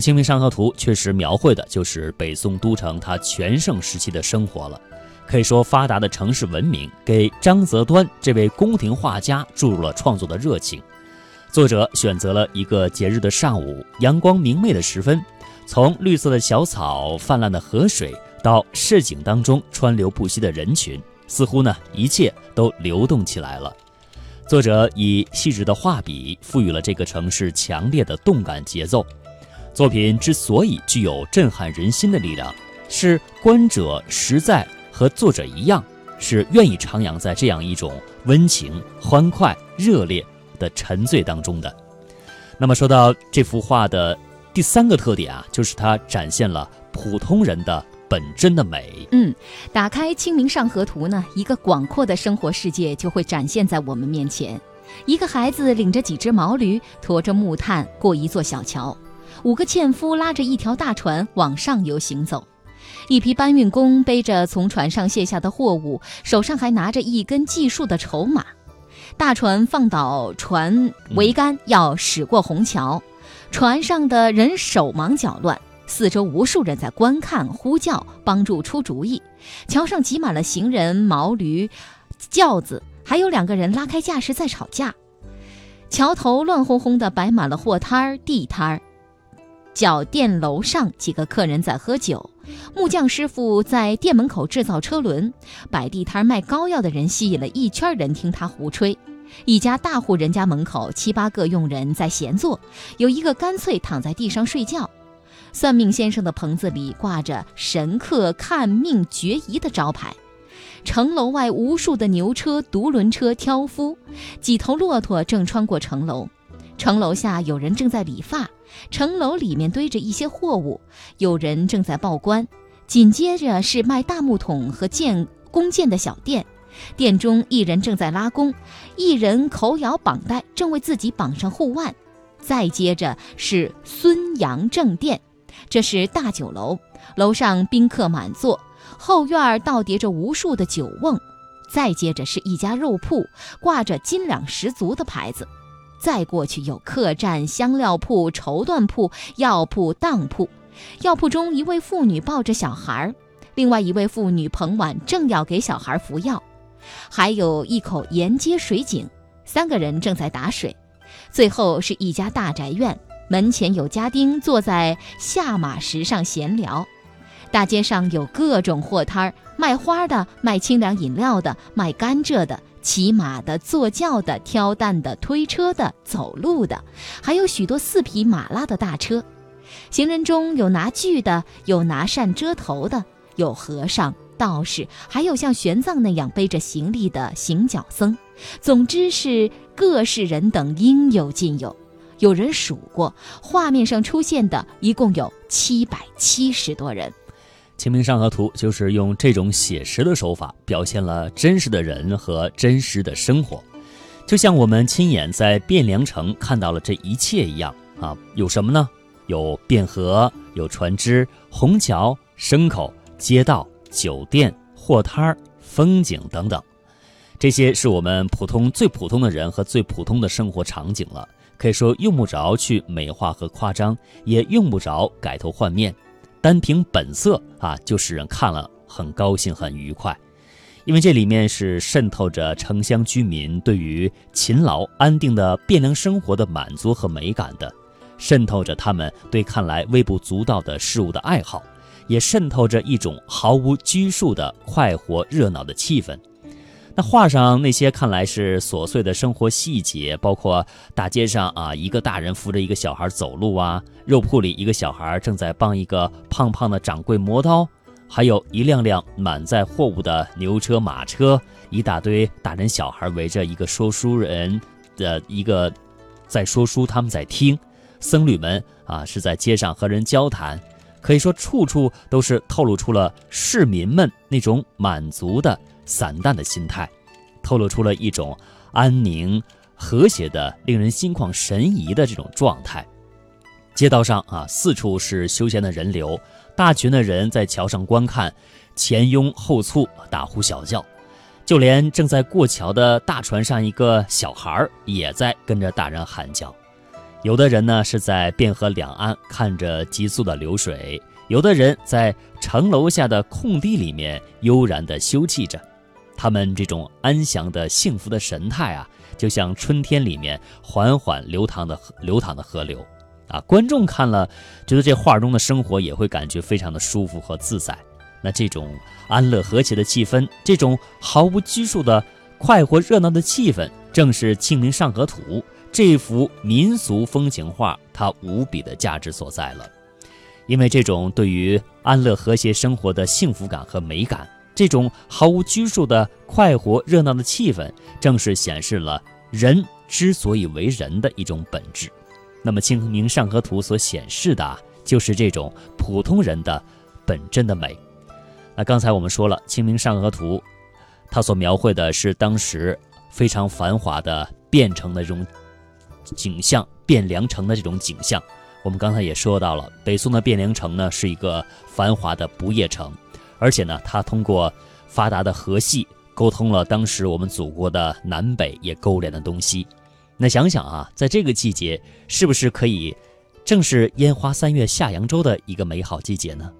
《清明上河图》确实描绘的就是北宋都城它全盛时期的生活了。可以说，发达的城市文明给张择端这位宫廷画家注入了创作的热情。作者选择了一个节日的上午，阳光明媚的时分，从绿色的小草、泛滥的河水到市井当中川流不息的人群，似乎呢一切都流动起来了。作者以细致的画笔赋予了这个城市强烈的动感节奏。作品之所以具有震撼人心的力量，是观者实在和作者一样，是愿意徜徉在这样一种温情、欢快、热烈的沉醉当中的。那么，说到这幅画的第三个特点啊，就是它展现了普通人的本真的美。嗯，打开《清明上河图》呢，一个广阔的生活世界就会展现在我们面前。一个孩子领着几只毛驴，驮着木炭过一座小桥。五个纤夫拉着一条大船往上游行走，一批搬运工背着从船上卸下的货物，手上还拿着一根计数的筹码。大船放倒船桅杆，要驶过虹桥。船上的人手忙脚乱，四周无数人在观看、呼叫、帮助出主意。桥上挤满了行人、毛驴、轿子，还有两个人拉开架势在吵架。桥头乱哄哄地摆满了货摊儿、地摊儿。小店楼上，几个客人在喝酒。木匠师傅在店门口制造车轮。摆地摊卖膏药的人吸引了一圈人听他胡吹。一家大户人家门口，七八个佣人在闲坐，有一个干脆躺在地上睡觉。算命先生的棚子里挂着“神客看命决疑”的招牌。城楼外，无数的牛车、独轮车、挑夫，几头骆驼正穿过城楼。城楼下有人正在理发，城楼里面堆着一些货物，有人正在报关。紧接着是卖大木桶和剑弓箭的小店，店中一人正在拉弓，一人口咬绑带，正为自己绑上护腕。再接着是孙杨正店，这是大酒楼，楼上宾客满座，后院倒叠着无数的酒瓮。再接着是一家肉铺，挂着斤两十足的牌子。再过去有客栈、香料铺、绸缎铺、药铺、当铺。药铺中一位妇女抱着小孩，另外一位妇女捧碗正要给小孩服药。还有一口沿街水井，三个人正在打水。最后是一家大宅院，门前有家丁坐在下马石上闲聊。大街上有各种货摊儿，卖花的、卖清凉饮料的、卖甘蔗的。骑马的、坐轿的、挑担的、推车的、走路的，还有许多四匹马拉的大车。行人中有拿锯的，有拿扇遮头的，有和尚、道士，还有像玄奘那样背着行李的行脚僧。总之是各式人等应有尽有。有人数过，画面上出现的一共有七百七十多人。《清明上河图》就是用这种写实的手法，表现了真实的人和真实的生活，就像我们亲眼在汴梁城看到了这一切一样啊！有什么呢？有汴河，有船只、虹桥、牲口、街道、酒店、货摊儿、风景等等，这些是我们普通最普通的人和最普通的生活场景了。可以说，用不着去美化和夸张，也用不着改头换面。单凭本色啊，就使人看了很高兴、很愉快，因为这里面是渗透着城乡居民对于勤劳安定的汴梁生活的满足和美感的，渗透着他们对看来微不足道的事物的爱好，也渗透着一种毫无拘束的快活热闹的气氛。那画上那些看来是琐碎的生活细节，包括大街上啊，一个大人扶着一个小孩走路啊，肉铺里一个小孩正在帮一个胖胖的掌柜磨刀，还有一辆辆满载货物的牛车马车，一大堆大人小孩围着一个说书人的一个在说书，他们在听，僧侣们啊是在街上和人交谈，可以说处处都是透露出了市民们那种满足的。散淡的心态，透露出了一种安宁、和谐的、令人心旷神怡的这种状态。街道上啊，四处是休闲的人流，大群的人在桥上观看，前拥后簇，大呼小叫。就连正在过桥的大船上，一个小孩也在跟着大人喊叫。有的人呢是在汴河两岸看着急速的流水，有的人在城楼下的空地里面悠然地休憩着。他们这种安详的幸福的神态啊，就像春天里面缓缓流淌的流淌的河流啊。观众看了，觉得这画中的生活也会感觉非常的舒服和自在。那这种安乐和谐的气氛，这种毫无拘束的快活热闹的气氛，正是《清明上河图》这幅民俗风情画它无比的价值所在了。因为这种对于安乐和谐生活的幸福感和美感。这种毫无拘束的快活热闹的气氛，正是显示了人之所以为人的一种本质。那么，《清明上河图》所显示的，就是这种普通人的本真的美。那刚才我们说了，《清明上河图》它所描绘的是当时非常繁华的汴城的这种景象，汴梁城的这种景象。我们刚才也说到了，北宋的汴梁城呢，是一个繁华的不夜城。而且呢，它通过发达的河系沟通了当时我们祖国的南北，也勾连了东西。那想想啊，在这个季节，是不是可以正是烟花三月下扬州的一个美好季节呢？